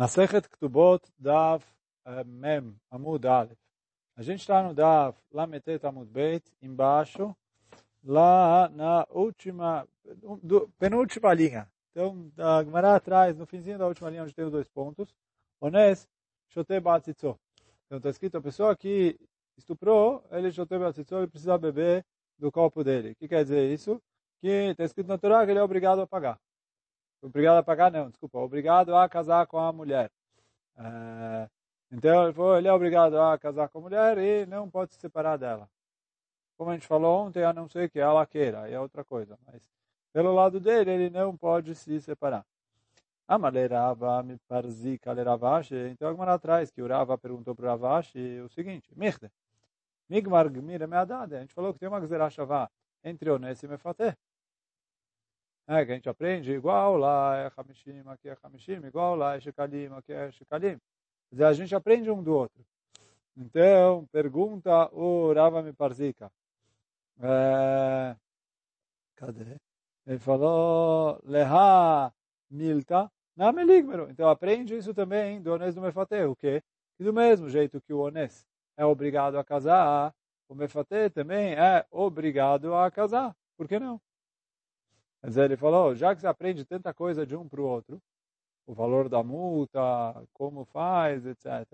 Masechet Ktubot Dav Mem Amud Aleph. A gente está no Dav Lametet Amud Beit, embaixo, lá na última, penúltima linha. Então, da Gemara atrás, no finzinho da última linha, onde tem os dois pontos, Ones Shote Batzitzo. Então, está escrito, a pessoa que estuprou, ele Shote Batzitzo, ele precisa beber do copo dele. O que quer dizer isso? Que está escrito na Torá que ele é obrigado a pagar. Obrigado a pagar, não, desculpa. Obrigado a casar com a mulher. É, então, ele, falou, ele é obrigado a casar com a mulher e não pode se separar dela. Como a gente falou ontem, a não ser que ela queira, é outra coisa. Mas, pelo lado dele, ele não pode se separar. Amalerava me parzika leravashi. Então, alguma atrás que o Rava perguntou para o Ravashi o seguinte: Mirde, migmar gmira meadade. A gente falou que tem uma gzerashavá entre Ones e Mefateh né, que a gente aprende igual lá é Hamishim, aqui é Hamishim, igual lá é Shekalim, aqui é Shekalim. Quer dizer, a gente aprende um do outro. Então, pergunta o Rava Miparzika. É, cadê? Ele falou, Leha Milta na Meligmero. Então, aprende isso também do Ones do Mefate, o quê? E do mesmo jeito que o Ones é obrigado a casar, o Mefate também é obrigado a casar. Por que não? Mas ele falou, já que você aprende tanta coisa de um para o outro, o valor da multa, como faz, etc.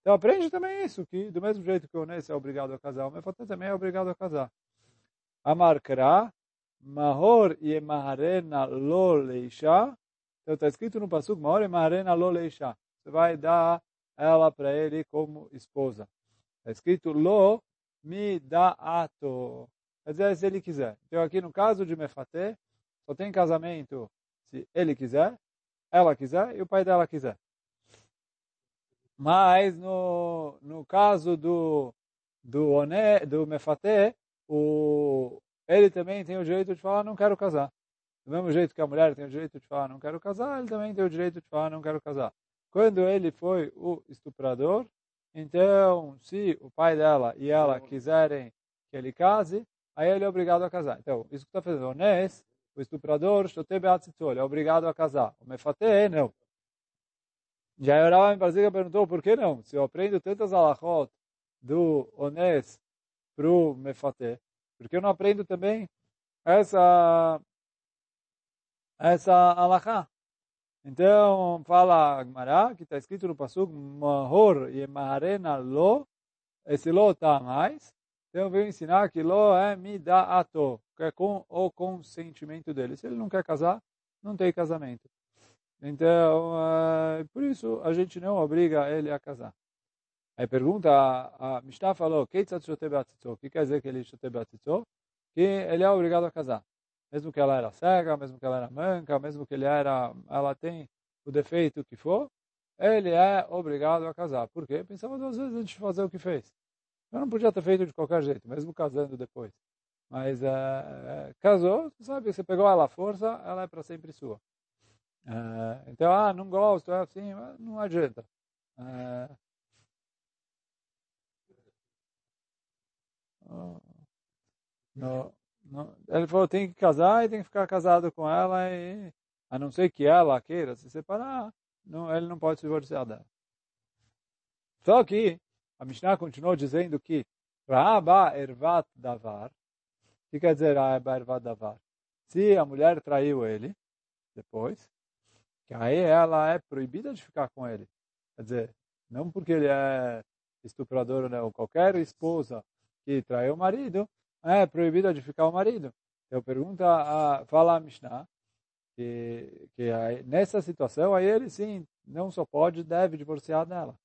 Então aprende também isso, que do mesmo jeito que o Onês é obrigado a casar, o Mefaté também é obrigado a casar. Amarkra, Mahor e Maharena lo leisha. Então está escrito no Pasuk, Mahor e Maharena lo leisha. Você vai dar ela para ele como esposa. Está escrito lo mi da ato. Quer dizer, se ele quiser. Então aqui no caso de Mefaté, só tem casamento se ele quiser, ela quiser e o pai dela quiser. Mas no, no caso do do oné, do mefaté, o ele também tem o direito de falar não quero casar. Do mesmo jeito que a mulher tem o direito de falar não quero casar, ele também tem o direito de falar não quero casar. Quando ele foi o estuprador, então se o pai dela e ela quiserem que ele case, aí ele é obrigado a casar. Então, isso que está fazendo, Onés, o estuprador, ele é obrigado a casar. O mefaté, não. Já Yorava Barziga perguntou por que não? Se eu aprendo tantas alachot do Onés para o mefaté, por que eu não aprendo também essa essa alachá? Então, fala Agmará, que está escrito no Pasuk, Mahor e Maharena lo, esse lo está mais, então veio ensinar que lo é midaato, que é com o consentimento dele. Se ele não quer casar, não tem casamento. Então, uh, por isso a gente não obriga ele a casar. Aí pergunta, a, a Mishnah falou, o que quer dizer que ele Que ele é obrigado a casar. Mesmo que ela era cega, mesmo que ela era manca, mesmo que ele era, ela tem o defeito que for, ele é obrigado a casar. Por quê? Pensava duas vezes antes de fazer o que fez. Eu não podia ter feito de qualquer jeito, mesmo casando depois. Mas uh, casou, sabe, você pegou ela à força, ela é para sempre sua. Uh, então, ah, não gosto, é assim, não adianta. No, no, ele falou, tem que casar e tem que ficar casado com ela, e, a não ser que ela queira se separar, não, ele não pode se divorciar dela. Só que a Mishnah continuou dizendo que Raaba ervat davar. O que quer dizer Raaba ervat davar? Se a mulher traiu ele, depois, que aí ela é proibida de ficar com ele. Quer dizer, não porque ele é estuprador ou não, qualquer esposa que traiu o marido, é proibida de ficar o marido. Eu pergunto, a, fala a Mishnah, que, que aí, nessa situação aí ele sim, não só pode, deve divorciar dela.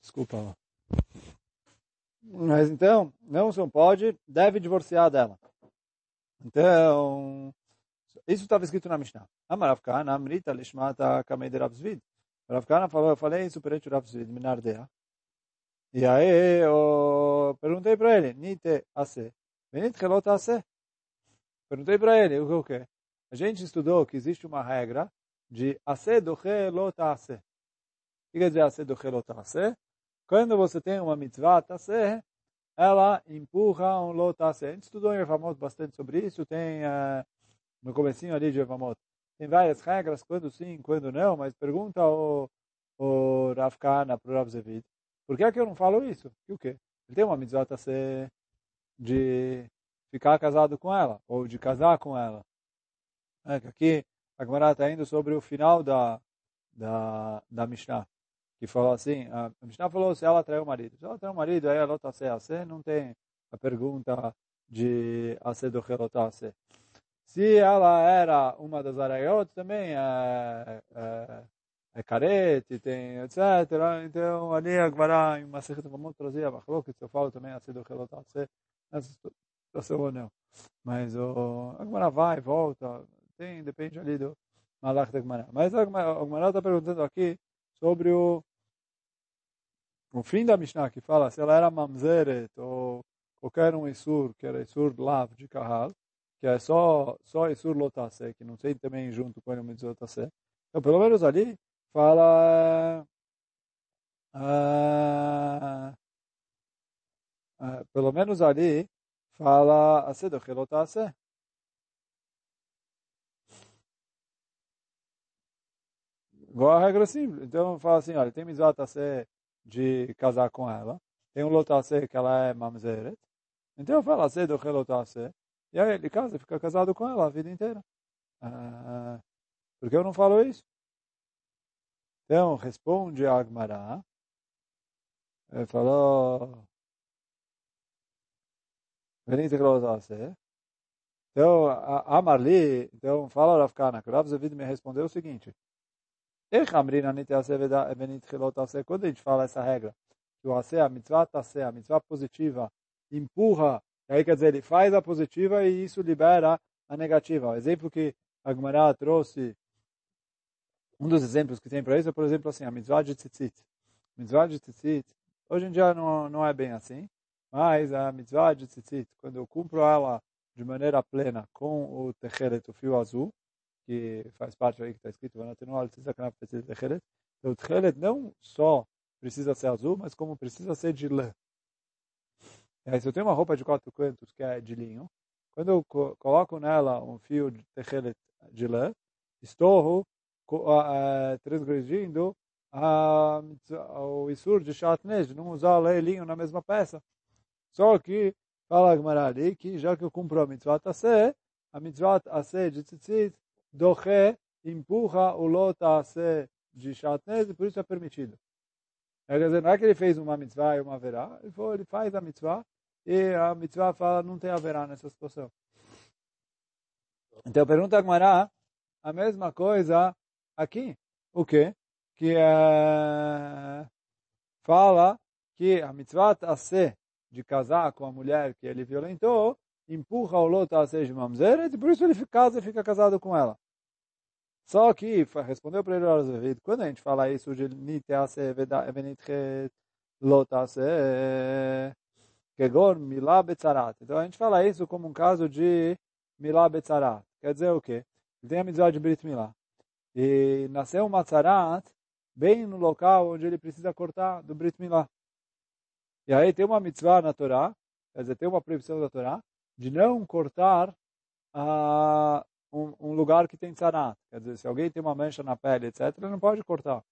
Desculpa. Mas então, não só pode, deve divorciar dela. Então, isso estava escrito na Mishnah. Amaravkana, Amrita, Lishmata, Kamei Rav Zvid. Ravkana falou, eu falei isso perante o Rav Zvid, Minardea. E aí eu perguntei para ele, Nite Ase. Venit Helot Ase. Perguntei para ele, o que? A gente estudou que existe uma regra de asedoche lotase. O que quer dizer asedoche lotase? Quando você tem uma mitzvah tase, ela empurra um lotase. A gente estudou em Evamot bastante sobre isso, tem uh, no comecinho ali de Evamot. Tem várias regras, quando sim, quando não, mas pergunta o, o Rav Kana para o Rav Zevid, por que é que eu não falo isso? E o quê? Ele tem uma mitzvah ser de ficar casado com ela, ou de casar com ela. É, aqui a Gemara está indo sobre o final da, da, da Mishnah, que falou assim, a Mishnah falou se ela traiu o marido. Se ela traiu o marido, aí ela está se não tem a pergunta de ace do relotase. Se ela era uma das arayot, também é, é, é carete, tem etc. Então, ali a Gemara, em Masechet Vamot, trazia a que eu falo também ace do relotase, nessa situação ou não. Mas o, a Gemara vai, volta, tem, depende ali do Malach da Gemara. Mas a Gemara está perguntando aqui sobre o, o fim da Mishnah, que fala se ela era mamzeret ou qualquer um Isur, que era Isur Lav de Kahal, que é só, só Isur Lotase, que não sei também junto com o Mitzvot Então, pelo menos ali, fala... Uh, uh, pelo menos ali, fala Asedoch Lotase. Igual a regra simples. Então, fala assim, olha, tem mitzvah ser de casar com ela. Tem um lotase que ela é mamzeret. Então, fala ser do relotase. E aí ele casa, fica casado com ela a vida inteira. Ah, porque eu não falo isso? Então, responde a Agmará. Ele falou... Venite relotase. Então, a Marli, então, fala Rav Kana, que Rav Zevid me respondeu o seguinte. Quando a gente fala essa regra, que o Aseh, a mitzvah tase, a mitzvah positiva, empurra, aí quer dizer, ele faz a positiva e isso libera a negativa. O exemplo que a Gemara trouxe, um dos exemplos que tem para isso é, por exemplo, assim, a mitzvah de tzitzit. Mitzvah de tzitzit, hoje em dia não, não é bem assim, mas a mitzvah de tzitzit, quando eu cumpro ela de maneira plena com o techeret, o fio azul, que faz parte aí que está escrito, então o tchelet não só precisa ser azul, mas como precisa ser de lã. Aí, se eu tenho uma roupa de quatro cantos que é de linho, quando eu coloco nela um fio de techelet de lã, estou uh, transgredindo o isur de chatnez, de não usar e linho na mesma peça. Só que, fala a Gemara ali, que já que eu cumpro a mitzvah ser a mitzvah ser de tzitzit, doche, empurra o lota a de shatnez, e por isso é permitido. Quer dizer, não é que ele fez uma mitzvah e uma verá, ele, faz a mitzvah e a mitzvah fala não tem haverá nessa situação. Então pergunta a Gmará, a mesma coisa aqui. O quê? Que é, fala que a mitzvah ser de casar com a mulher que ele violentou, empurra o loto a ser de mamzeret, e por isso ele casa e fica casado com ela. Só que, respondeu para ele Azevedo, quando a gente fala isso de nitease venitchet lotase, kegon milá betzarat. Então a gente fala isso como um caso de milá betzarat. Quer dizer o quê? Ele tem a mitzvah de Brit Milá. E nasceu uma tzarat bem no local onde ele precisa cortar do Brit Milá. E aí tem uma mitzvah na Torá, quer dizer, tem uma proibição da Torá, de não cortar a, um, um lugar que tem tzarat. Quer dizer, se alguém tem uma mancha na pele, etc., ele não pode cortar.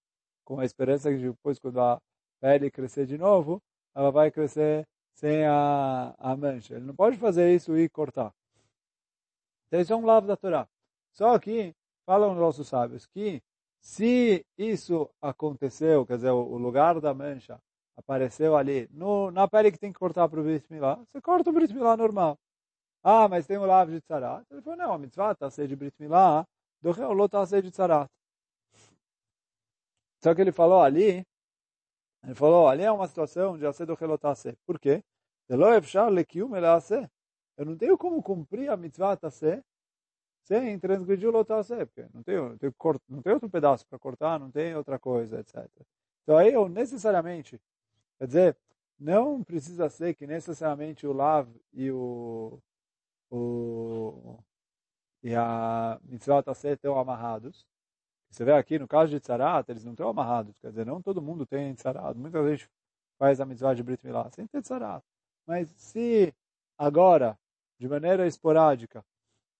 Com a esperança que depois, quando a pele crescer de novo, ela vai crescer sem a, a mancha. Ele não pode fazer isso e cortar. Então, isso é um lado da Torá. Só que, falam os nossos sábios, que se isso aconteceu, quer dizer, o lugar da mancha apareceu ali, no, na pele que tem que cortar para o Brit Milá, você corta o Brit Milá normal. Ah, mas tem o lav de tzarat. Ele falou, não, a mitzvah está ser de Brit Milá, do reolot está ser de tzarat. Só que ele falou ali, ele falou, ali é uma situação de acer do relotase. Por quê? Eu não tenho como cumprir a mitzvah taser sem transgredir o lotase, porque não tenho, não tenho, não tenho outro pedaço para cortar, não tem outra coisa, etc. Então aí eu necessariamente, quer dizer, não precisa ser que necessariamente o lav e o o, e a mitzvah tassé estão amarrados. Você vê aqui, no caso de tzarat, eles não estão amarrados. Quer dizer, não todo mundo tem tzarat. Muita gente faz a mitzvah de Brit Milá sem ter tzarat. Mas se agora, de maneira esporádica,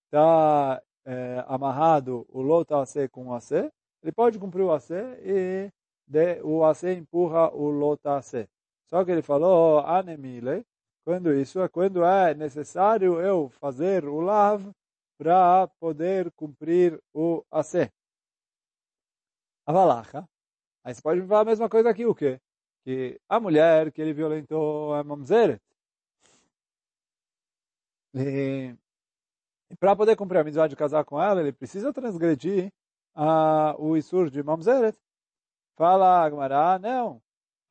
está é, amarrado o lota AC com o AC, ele pode cumprir o AC e de, o AC empurra o lota AC. Só que ele falou, anemile, quando isso é quando é necessário eu fazer o lav para poder cumprir o AC. A valacha. Aí você pode me falar a mesma coisa aqui, o quê? Que a mulher que ele violentou é mamzeret. E, e para poder cumprir a mitzvah de casar com ela, ele precisa transgredir uh, o Isur de mamzeret. Fala Agmará, não.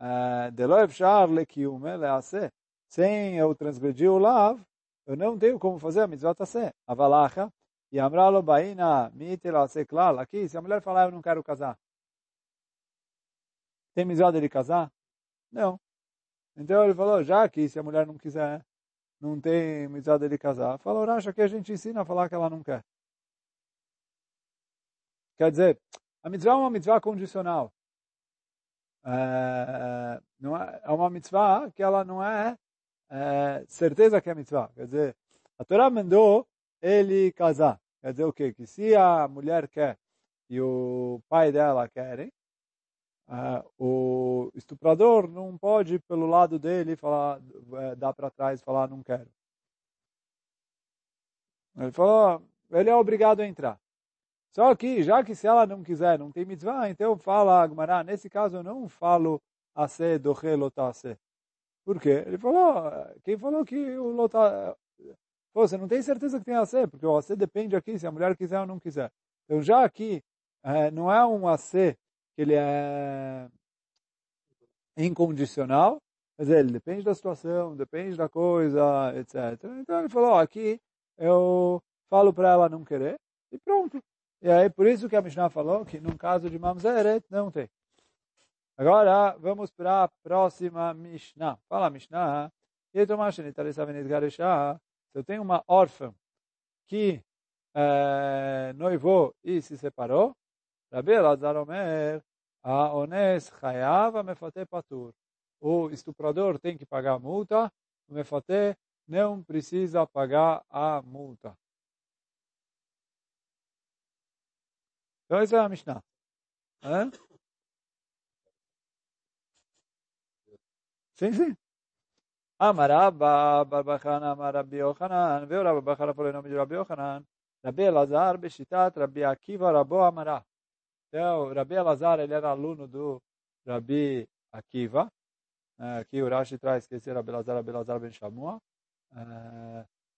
Eh, Deloev shar lekiume lease sem eu transgredir o lav, eu não tenho como fazer a mitzvah taseh. A valacha, e amralo baina mitel klal. Aqui, se a mulher falar, eu não quero casar. Tem mitzvah dele casar? Não. Então ele falou, já que se a mulher não quiser, não tem mitzvah dele casar, falou, acha que a gente ensina a falar que ela não quer. Quer dizer, a mitzvah é uma mitzvah condicional. É, não é, é uma mitzvah que ela não é é, certeza que é mitzvah. Quer dizer, a Torá mandou ele casar. Quer dizer o quê? Que se a mulher quer e o pai dela querem, uh, o estuprador não pode, pelo lado dele, falar, uh, dar para trás e falar, não quero. Ele falou, ele é obrigado a entrar. Só que, já que se ela não quiser, não tem mitzvah, então fala, Agmará, nesse caso eu não falo a se do relotase. Por quê? Ele falou, quem falou que o lota... Você não tem certeza que tem AC, porque o AC depende aqui se a mulher quiser ou não quiser. Então já aqui, é, não é um AC que ele é incondicional, dizer, ele depende da situação, depende da coisa, etc. Então ele falou, aqui eu falo para ela não querer, e pronto. E aí, por isso que a Mishnah falou que num caso de mamzeret, não tem. Agora, vamos para a próxima Mishnah. Fala, Mishnah. Se eu tenho uma órfã que é, noivou e se separou, Rabi Elazar Omer, a ones chayav mefate patur. O estuprador tem que pagar a multa, o mefate não precisa pagar a multa. Então, essa é a Mishnah. É? Sim, sim. Amarabba, Barbachana, Amarabi Yochanan, veio Rabbi Bachana falou em nome de Rabbi Yochanan, Rabbi Elazar, Beshitat, Rabbi Akiva, Rabo Amará. Então, Rabbi Elazar, ele era aluno do Rabbi Akiva, aqui o Rashi traz que esse Elazar, Rabbi Elazar ben Shamua,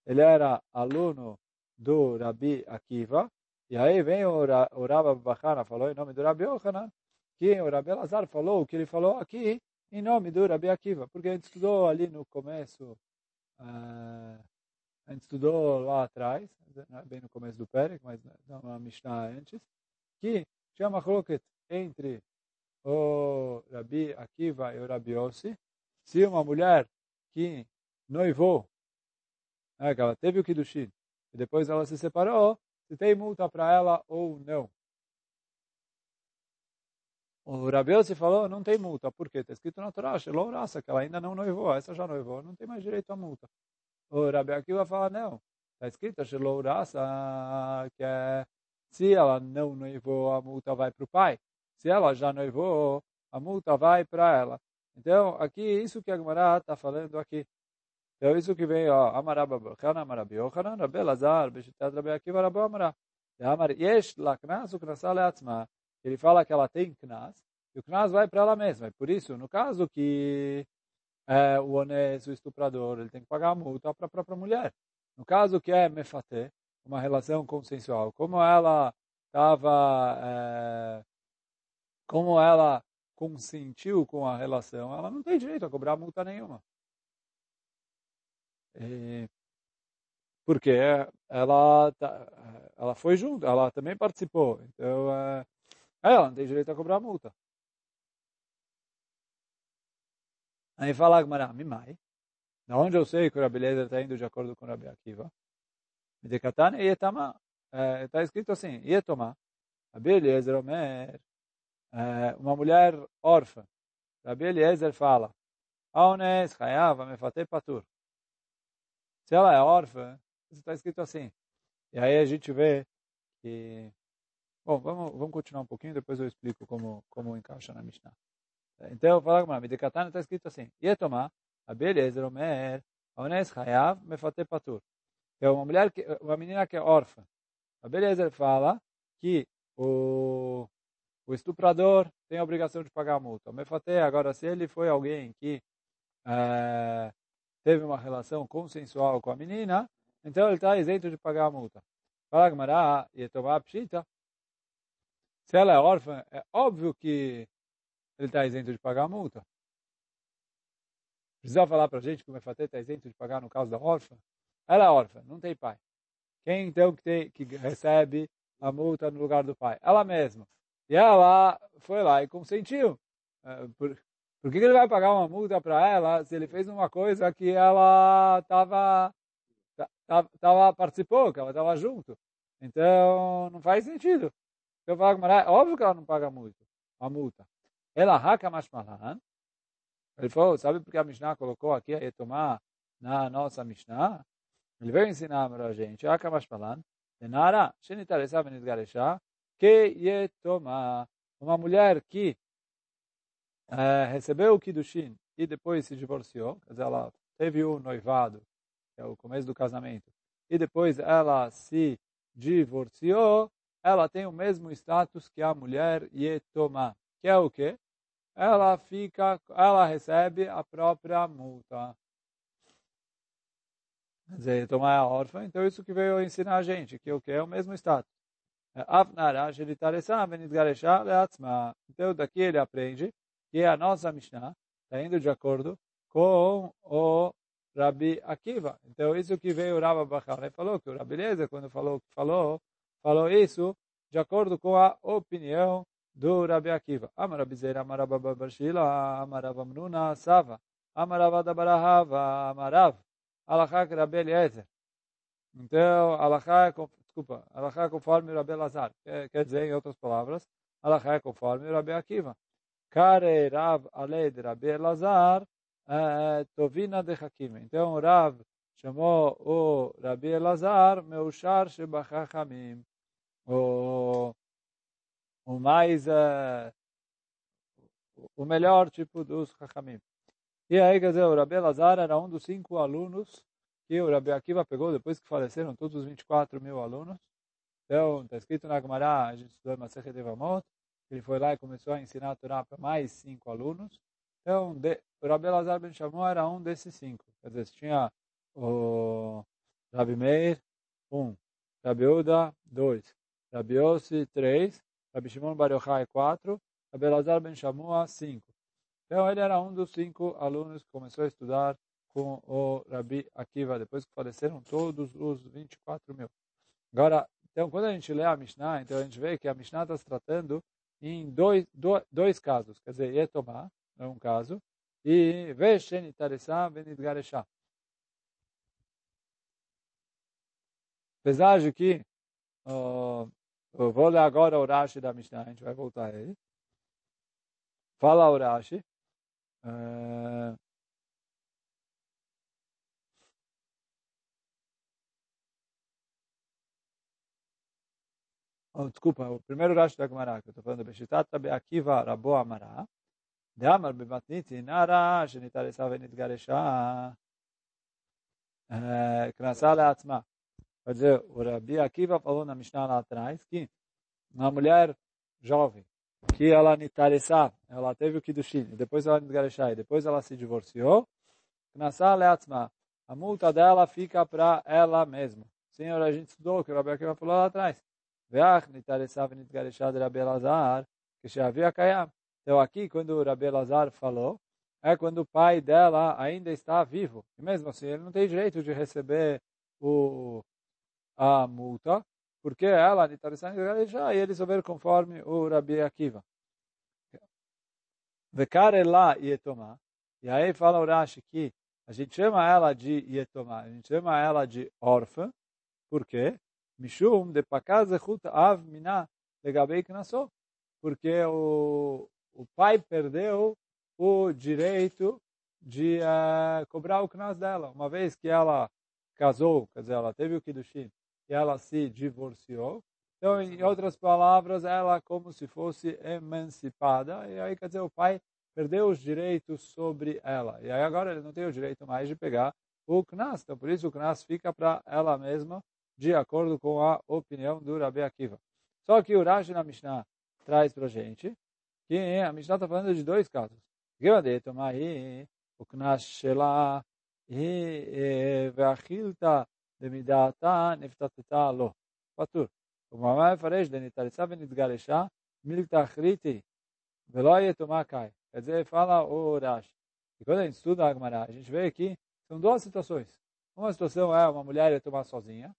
ele era aluno do Rabbi Akiva, e aí vem o, o Rabbi Bachana, falou em nome do Rabbi Yochanan, que o Rabbi Elazar falou o que ele falou aqui, em nome do Rabi Akiva, porque a gente estudou ali no começo, a gente estudou lá atrás, bem no começo do Pérez, mas uma Mishnah antes, que tinha uma entre o Rabi Akiva e o Rabi Yossi, se uma mulher que noivou, né, que ela teve o Kiddushin, e depois ela se separou, se tem multa para ela ou não. O Rabiose falou, não tem multa. Por quê? Está escrito na Torá, raça, que ela ainda não noivou, essa já noivou, não tem mais direito à multa. O Rabi Akiva fala, não. Está escrito raça, que é, se ela não noivou, a multa vai para o pai. Se ela já noivou, a multa vai para ela. Então, aqui, isso que a Gemara está falando aqui. Então, isso que vem, ó, Amarabba Bachana, Amarabi Yochanan, Rabi Lazar, Beshitat Rabi Akiva, Rabi Amara. Amar, Yesh laknas uknasa leatzma. Ele fala que ela tem knas, e o knas vai para ela mesma. E por isso, no caso que é, o honesto, o estuprador, ele tem que pagar a multa para a própria mulher. No caso que é mefate, uma relação consensual, como ela estava, é, como ela consentiu com a relação, ela não tem direito a cobrar multa nenhuma. E, porque ela, tá, ela foi junto, ela também participou. Então, é, ela não tem direito a cobrar a multa. Aí fala Agmará, Mimai, da onde eu sei que o Rabi está indo de acordo com o Rabi Akiva? Medekatane Yetama. Está escrito assim, Yetoma. Rabi Eliezer Omer, uma mulher órfã. Rabi Eliezer fala, Aones Hayav Mefate Patur. Se ela é órfã, está escrito assim. E aí a gente vê que... Bom, vamos, vamos continuar um pouquinho, depois eu explico como, como encaixa na Mishnah. Então, fala com a Midekatana está escrito assim. Yetomá, Abeliezer Omer, Aones Hayav Mefate Patur. É uma mulher, que, uma menina que é órfã. A Beleza fala que o, o estuprador tem a obrigação de pagar a multa. O Mefaté, agora, se ele foi alguém que é, teve uma relação consensual com a menina, então ele está isento de pagar a multa. Fala Gmará e tomar pshita. Se ela é órfã, é óbvio que ele está isento de pagar a multa. Precisa falar para a gente que o Mefaté está isento de pagar no caso da órfã? Ela é órfã, não tem pai. Quem então que, tem, que recebe a multa no lugar do pai? Ela mesma. E ela foi lá e consentiu. É, por, por que ele vai pagar uma multa para ela se ele fez uma coisa que ela estava tava, participou, que ela estava junto? Então, não faz sentido. Eu falo, é óbvio que ela não paga muito, a multa. Ela raca mais malan. Ele falou, sabe por que a Mishnah colocou aqui a tomar na nossa Mishnah? Ele veio ensinar para a gente, Akamash Palan, Nara, Shenitaresa Benitgaresha, que Yetoma, uma mulher que é, recebeu o Kiddushin e depois se divorciou, quer dizer, ela teve um noivado, que é o começo do casamento, e depois ela se divorciou, ela tem o mesmo status que a mulher Yetoma, que é o quê? Ela fica, ela recebe a própria multa. Quer dizer, tomar a órfã, então isso que veio ensinar a gente, que o que é o mesmo status. É, então daqui ele aprende que a nossa Mishnah está indo de acordo com o Rabi Akiva. Então isso que veio o Rabbi Bachar falou, que o Rabi Lezer, quando falou, falou, falou isso de acordo com a opinião do Rabi Akiva. Amarabi Zera, Amarababa Barshila, Amarabamnuna, Sava, Amarava Dabarahava, Amarav. Alachá que Rabi Eliezer. Então, Alachá é, desculpa, Alachá é conforme Rabi Lazar. Quer dizer, em outras palavras, Alachá é conforme Rabi Akiva. Kare Rav Ale de Rabi Lazar, eh, Tovina de Hakim. Então, Rav chamou o Rabi Lazar, Meushar Shebachachamim. O, o mais, uh, o melhor tipo dos Chachamim. E aí, quer dizer, o Rabi Lazar era um dos cinco alunos que o Rabi Akiva pegou depois que faleceram todos os 24 mil alunos. Então, está escrito na Gemara, a gente estudou em Masechet ele foi lá e começou a ensinar a Torá para mais cinco alunos. Então, de, o Rabi Lazar Ben Shamon era um desses cinco. Quer dizer, tinha o Rabi Meir, um. Rabi Uda, dois. Rabi Yossi, três. Rabi Shimon Bar Yochai, quatro. Rabi Lazar Ben Shamua, cinco. Então ele era um dos cinco alunos que começou a estudar com o Rabi Akiva, depois que faleceram todos os 24 mil. Agora, então quando a gente lê a Mishnah, então a gente vê que a Mishnah está se tratando em dois, dois casos, quer dizer, Yetomá é um caso, e Veshen Itaressá Benidgaresha. Apesar de que, eu vou ler agora o Rashi da Mishnah, a gente vai voltar a ele. Fala o Rashi, Uh, oh, desculpa, o primeiro Rashi da Gemara que eu estou falando, Beshitat Akiva Rabo Amara, de Amar Bematniti Nara, Shenitaresa Venitgaresha, Knasa Leatzma. Quer dizer, o Rabi Akiva falou na Mishnah lá atrás que uma mulher jovem que ela nitaressá, ela teve o kiddushin, depois ela nitgareshá, depois ela se divorciou, knassá leatzma, a multa dela fica para ela mesma. Senhor, a gente estudou que o Rabi Akiva falou lá atrás. Veach nitaressá venitgareshá de Rabi Elazar, que se havia kayam. Então aqui, quando o Rabi Elazar falou, é quando o pai dela ainda está vivo. E mesmo assim, ele não tem direito de receber o, a multa, porque ela, e eles souberam conforme o Rabi Akiva. Vekare lá Yetomá. E aí fala o Rashi que a gente chama ela de Yetomá, a gente chama ela de órfã, por quê? Mishum de pakazechut av mina legabei knaso. Porque o, o pai perdeu o direito de uh, cobrar o knas dela. Uma vez que ela casou, quer dizer, ela teve o Kiddushin e ela se divorciou. Então, em outras palavras, ela como se fosse emancipada. E aí, quer dizer, o pai perdeu os direitos sobre ela. E aí agora ele não tem o direito mais de pegar o Knas. Então, por isso o Knas fica para ela mesma, de acordo com a opinião do Rabi Akiva. Só que o Rashi na Mishnah traz para gente que a Mishnah está falando de dois casos. O Knas Shelah e Vachilta במידעתה נפתתתה לו. פטור. ומאמר מפרש דנתרצה ונתגרשה מילתא אחריתי ולא יתומה קאי. Quer dizer, fala o Rashi. E quando a gente estuda a Agmará, a gente vê que são duas situações. Uma situação é uma mulher ir tomar sozinha,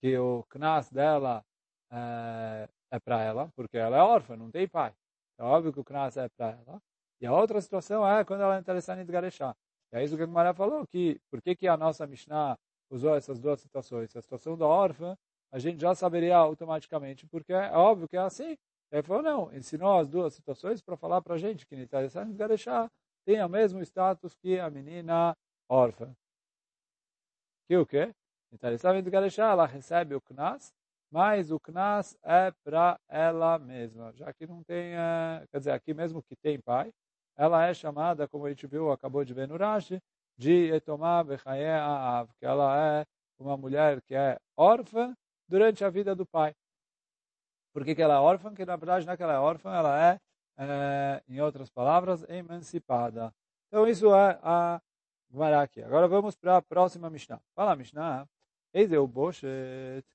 que o knas dela é, é para ela, porque ela é órfã, não tem pai. É óbvio que o knas é para ela. E a outra situação é quando ela é interessada em desgarechar. E é isso que a Gemara falou, que por que, que a nossa Mishnah usou essas duas situações? A situação da órfã, a gente já saberia automaticamente, porque é óbvio que é assim. Ele falou, não, ensinou as duas situações para falar para a gente que Nitarissá Garechá tem o mesmo status que a menina órfã. Que o quê? Nitarissá Garechá, ela recebe o Knas, mas o Knas é para ela mesma, já que não tem, eh, quer dizer, aqui mesmo que tem pai, ela é chamada, como a gente viu, acabou de ver no Rashi, de Etomá Bechaye Aav, que ela é uma mulher que é órfã durante a vida do pai. Por que, que ela é órfã? Porque na verdade não é que ela é órfã, ela é, é em outras palavras, emancipada. Então isso é a Gemara aqui. Agora vamos para a próxima Mishnah. Fala Mishnah, eis o Boshet.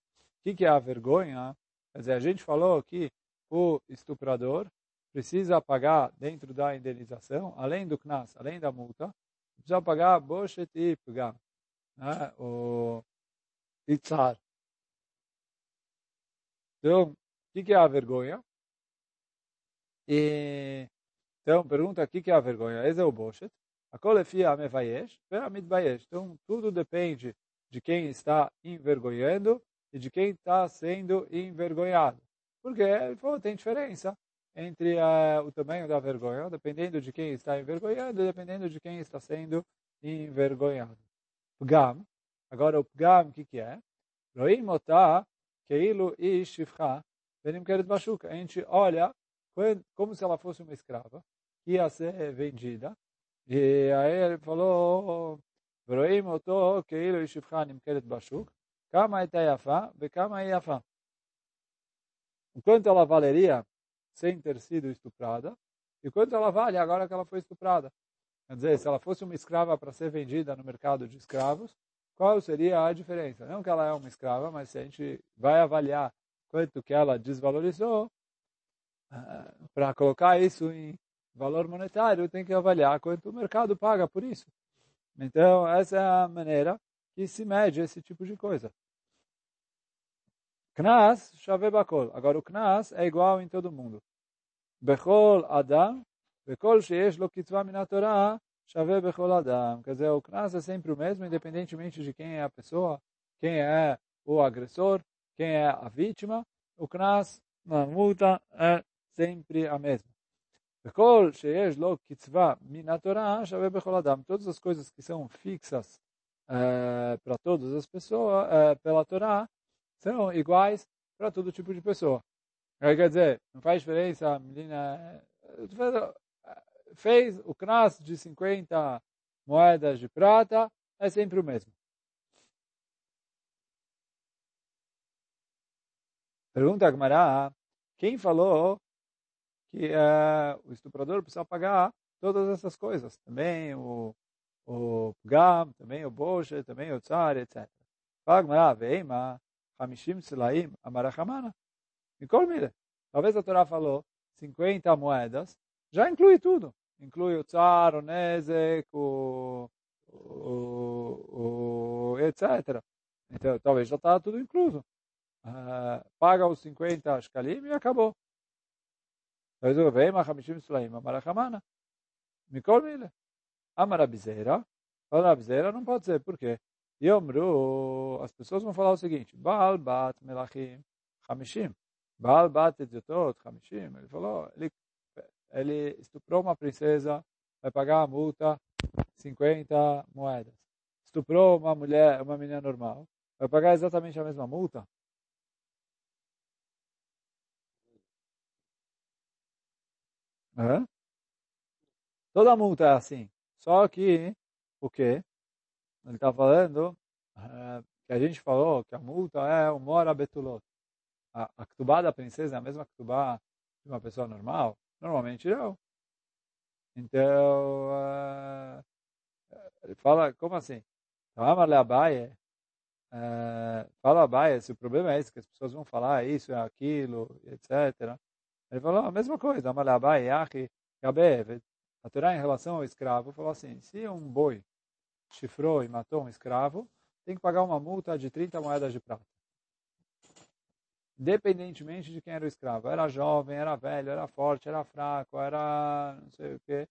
O que, que é a vergonha? Quer dizer, a gente falou que o estuprador precisa pagar dentro da indenização, além do CNAS, além da multa, precisa pagar Boshet e Pgam, né? o Itzar. Então, o que, que é a vergonha? E, então, pergunta o que, que é a vergonha. Esse é o Boshet. A colefia amevayesh, mitbayesh. Então, tudo depende de quem está envergonhando e de quem está sendo envergonhado. Porque pô, tem diferença entre uh, o tamanho da vergonha, dependendo de quem está envergonhando e dependendo de quem está sendo envergonhado. Pgam, agora o pgam, o que, que é? Roim otah keilu ishivcha venim keret bashuka. A gente olha como se ela fosse uma escrava, que ia ser vendida. E aí ele falou, Roim otah keilu ishivcha nimkeret bashuk, kama eta yafa, bekama yafa. Enquanto ela valeria sem ter sido estuprada, e quanto ela vale agora que ela foi estuprada. Quer dizer, se ela fosse uma escrava para ser vendida no mercado de escravos, qual seria a diferença? Não que ela é uma escrava, mas se a gente vai avaliar quanto que ela desvalorizou, ah, para colocar isso em valor monetário, tem que avaliar quanto o mercado paga por isso. Então, essa é a maneira que se mede esse tipo de coisa. Knas, Shave Bakol. Agora o Knas é igual em todo mundo. Bechol Adam, Bekol Sheesh Lo Kitzvah Minat Torah, Shave Bechol Adam. Quer dizer, o Knas é sempre o mesmo, independentemente de quem é a pessoa, quem é o agressor, quem é a vítima. O Knas, na multa, é sempre a mesma. Bekol Sheesh Lo Kitzvah Minat Torah, Shave Bechol Adam. Todas as coisas que são fixas é, para todas as pessoas, é, pela Torá, são iguais para todo tipo de pessoa. Quer dizer, não faz diferença, a menina fez o CNAS de 50 moedas de prata, é sempre o mesmo. Pergunta a Gmará, quem falou que uh, o estuprador precisa pagar todas essas coisas? Também o, o Gam, também o Boche, também o Tsar, etc. Fala Gmará, Veima, Hamishim Silaim Amarachamana. Mikol Mile. Talvez a Torá falou 50 moedas, já inclui tudo. Inclui o tsar, o nezek, o, o, o etc. Então, talvez já está tudo incluso. Uh, paga os 50 shkalim e acabou. Talvez o Veima Hamishim Silaim Amarachamana. Mikol Mile. Amarabizeira. Amarabizeira não pode ser. Por quê? Yomru, as pessoas vão falar o seguinte, Baal bat melachim chamishim. Baal bat edzotot chamishim. Ele falou, ele, ele estuprou uma princesa, vai pagar a multa 50 moedas. Estuprou uma mulher, uma menina normal, vai pagar exatamente a mesma multa? Hã? Toda multa é assim. Só que, o quê? Ele está falando é, que a gente falou que a multa é o mora betulot. A, a ktubá da princesa é a mesma ktubá de uma pessoa normal? Normalmente não. Então, uh, ele fala, como assim? Então, Amarle Abaye, uh, fala Abaye, se o problema é esse, que as pessoas vão falar isso, é aquilo, etc. Ele falou a mesma coisa, Amarle Abaye, Yahi, Gabev. A Torá em relação ao escravo falou assim, se um boi chifrou e matou um escravo, tem que pagar uma multa de 30 moedas de prata. Independentemente de quem era o escravo. Era jovem, era velho, era forte, era fraco, era não sei o quê.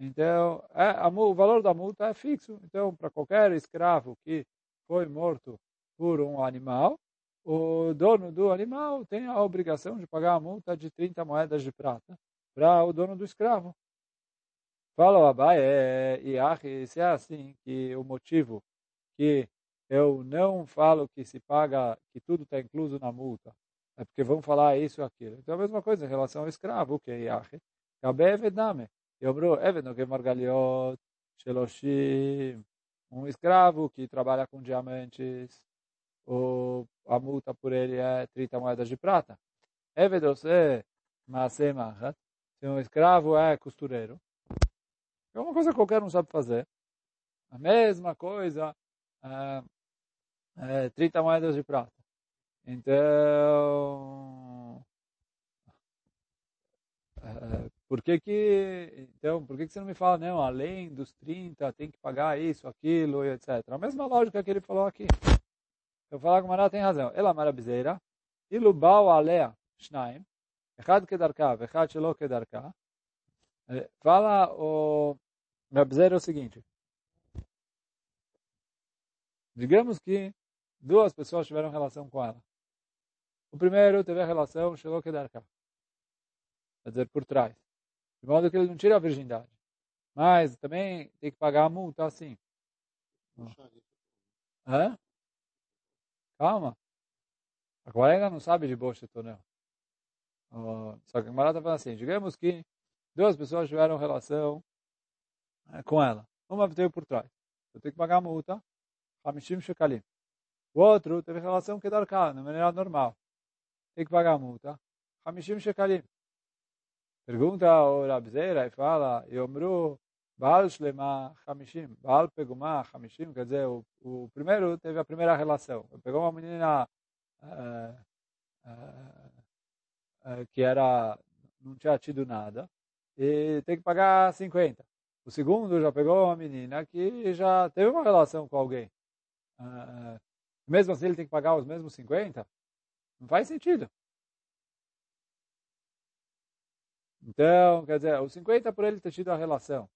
Então, é, a, o valor da multa é fixo. Então, para qualquer escravo que foi morto por um animal, o dono do animal tem a obrigação de pagar a multa de 30 moedas de prata para o dono do escravo. Fala o Abai, é, e se é assim que o motivo que eu não falo que se paga, que tudo está incluso na multa, é porque vão falar isso ou aquilo. Então a mesma coisa em relação ao escravo, o que é Yahe. Cabe Evedame. Yomru Eved no Margaliot, Sheloshim. Um escravo que trabalha com diamantes, o, a multa por ele é 30 moedas de prata. Eved Ose Maase Mahat. Se um escravo é costureiro, é uma coisa que qualquer um sabe fazer. A mesma coisa, é, é, 30 moedas de prata. Então, é, por que que, então, por que que você não me fala, não, além dos 30, tem que pagar isso, aquilo, etc. A mesma lógica que ele falou aqui. Eu falar com Mará tem razão. Ela marabizeira, ilubau alea shnaim, echad kedarka, echad shelo kedarka. Fala o Rabzeira o seguinte. Digamos que duas pessoas tiveram relação com ela. O primeiro teve a relação, chegou a quedar cá. Quer dizer, por trás. De modo que ele não tira a virgindade. Mas também tem que pagar a multa assim. Hã? Calma. A ainda não sabe de Bosch Tonel. Só que a Marata fala assim, digamos que duas pessoas tiveram relação com ela. Uma veio por trás. Eu tenho que pagar a multa, Hamishim Shekalim. O outro teve relação que dar cá, de maneira normal. Tem que pagar a multa, Hamishim Shekalim. Pergunta o Rabzeira e fala, Yomru, Baal Shlema Hamishim, Baal Pegumah Hamishim, quer dizer, o, o primeiro teve a primeira relação. Pegou uma menina uh, uh, que era, não tinha tido nada, e tem que pagar 50. O segundo já pegou uma menina que já teve uma relação com alguém. Uh, mesmo assim ele tem que pagar os mesmos 50? Não faz sentido. Então, quer dizer, os 50 por ele ter tido a relação.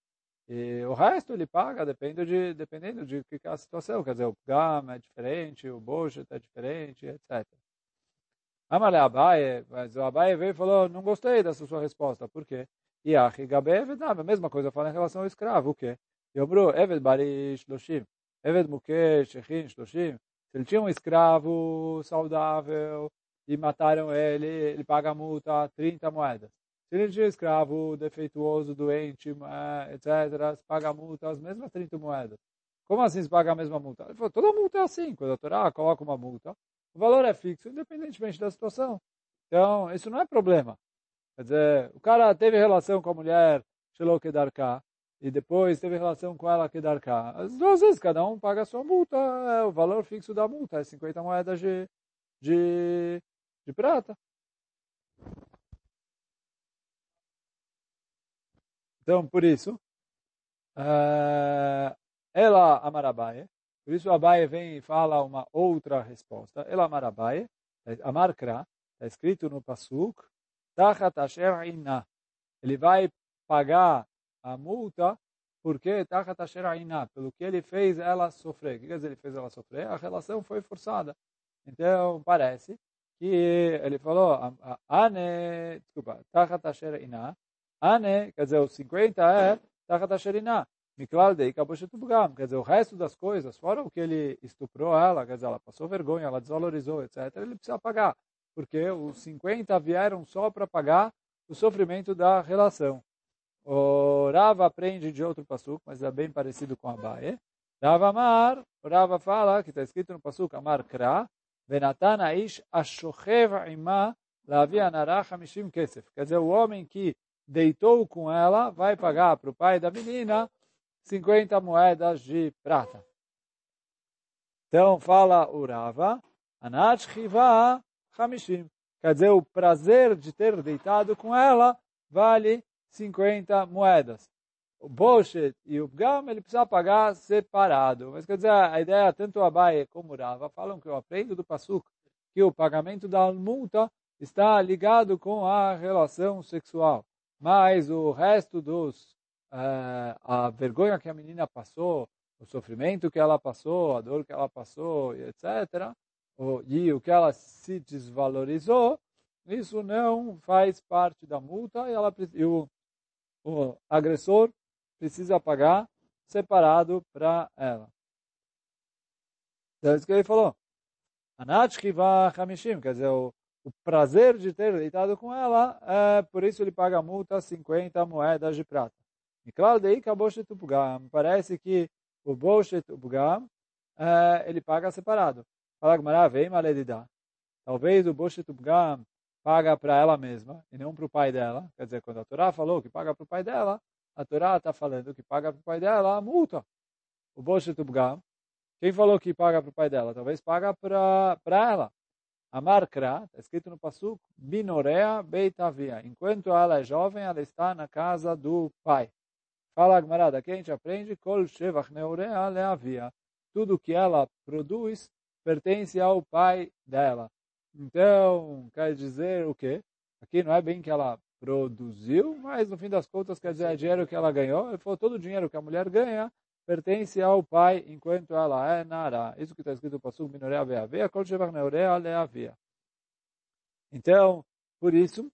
E o resto ele paga dependendo de, dependendo de que é a situação. Quer dizer, o gama é diferente, o budget é diferente, etc. Amale Abaye, mas o Abaye veio e falou, não gostei dessa sua resposta. Por quê? E a a mesma coisa fala em relação ao escravo, o quê? Yomru, Eved Bari Shloshim, Eved Mukesh, Shechin Shloshim. Se ele tinha um escravo saudável e mataram ele, ele paga a multa 30 moedas. Se ele tinha um escravo defeituoso, doente, etc., se paga a multa as mesmas 30 moedas. Como assim se paga a mesma multa? Ele falou, toda multa é assim. Quando a Torá coloca uma multa, o valor é fixo, independentemente da situação. Então, isso não é problema. Quer dizer, o cara teve relação com a mulher, Shelo Kedarka, e depois teve relação com ela Kedarka. As duas vezes, cada um paga a sua multa, é, o valor fixo da multa é 50 moedas de, de, de prata. Então, por isso, uh, ela amarabaye, por isso Abaye vem e fala uma outra resposta. Ela amarabaye, amarkra, está escrito no Pasuk, Tachat Asher Inna. Ele vai pagar a multa porque Tachat Asher Inna, pelo que ele fez ela sofrer. O que quer dizer ele fez ela sofrer? A relação foi forçada. Então, parece que ele falou, Ane, desculpa, Tachat Asher Inna. Ane, quer dizer, os 50 é Tachat Asher Inna. Miklal dei kaboshetubgam. Quer dizer, o resto das coisas, fora o que ele estuprou ela, quer dizer, ela passou vergonha, ela desvalorizou, etc., ele precisa pagar. Porque os 50 vieram só para pagar o sofrimento da relação. O Rava aprende de outro passuco, mas é bem parecido com a Bae. Rava Amar, Rava fala, que está escrito no passuco, Amar Kra, Venatan Aish Ashochev Ima Lavi Anarach Hamishim Kesef. Quer dizer, o homem que deitou com ela vai pagar para o pai da menina 50 moedas de prata. Então fala o Rava, Anach Chiva Hamishim. Quer dizer, o prazer de ter deitado com ela vale 50 moedas. O Boshet e o Pgam, ele precisa pagar separado. Mas quer dizer, a ideia, tanto o Abaye como o Rava falam que eu aprendo do Pasuk que o pagamento da multa está ligado com a relação sexual. Mas o resto dos, uh, a vergonha que a menina passou, o sofrimento que ela passou, a dor que ela passou, etc., e o que ela se desvalorizou, isso não faz parte da multa e, ela, e o o agressor precisa pagar separado para ela. Então, é isso que ele falou. Anachkiva Hamishim, quer dizer, o, o prazer de ter deitado com ela, é, por isso ele paga a multa 50 moedas de prata. E claro, daí que a parece que o Boshet é, ele paga separado. Fala Gmará. Talvez o Boshet Upgam paga para ela mesma e não para o pai dela. Quer dizer, quando a Torá falou que paga para o pai dela, a Torá está falando que paga para o pai dela a multa. O Boshet Ubgam. Quem falou que paga para o pai dela? Talvez paga para ela. A Markra, está escrito no Pasuk, Binorea Beitavia. Enquanto ela é jovem, ela está na casa do pai. Fala Agmará, daqui a gente aprende, Kol Shevach Neurea Leavia. Tudo que ela produz pertence ao pai dela. Então, quer dizer o quê? Aqui não é bem que ela produziu, mas no fim das contas quer dizer é dinheiro que ela ganhou. Ele falou, todo o dinheiro que a mulher ganha pertence ao pai enquanto ela é nara. Isso que está escrito no Pasuk, minorea veavea, kol shevar neurea leavia. Então, por isso,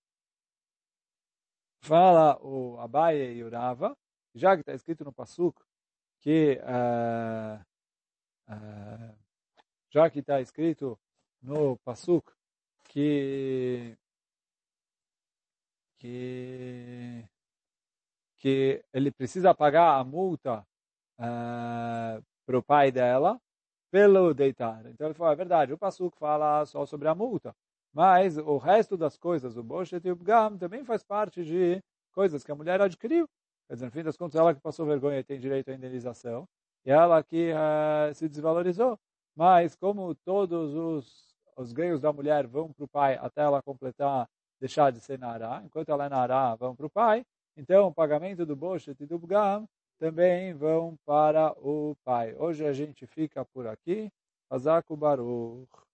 fala o Abaye e o Rava, já que está escrito no Pasuk, que uh, uh, já que está escrito no Pasuk que que que ele precisa pagar a multa uh, eh, para o pai dela pelo deitar. Então ele falou, é verdade, o Pasuk fala só sobre a multa, mas o resto das coisas, o Boshet e o Bgam, também faz parte de coisas que a mulher adquiriu. Quer dizer, no fim das contas, ela que passou vergonha tem direito à indenização, e ela que uh, se desvalorizou. Mas como todos os os ganhos da mulher vão para o pai até ela completar, deixar de ser Nará. Enquanto ela é Nará, vão para o pai. Então, o pagamento do Boshet e do Bgam também vão para o pai. Hoje a gente fica por aqui. Azaku Baruch.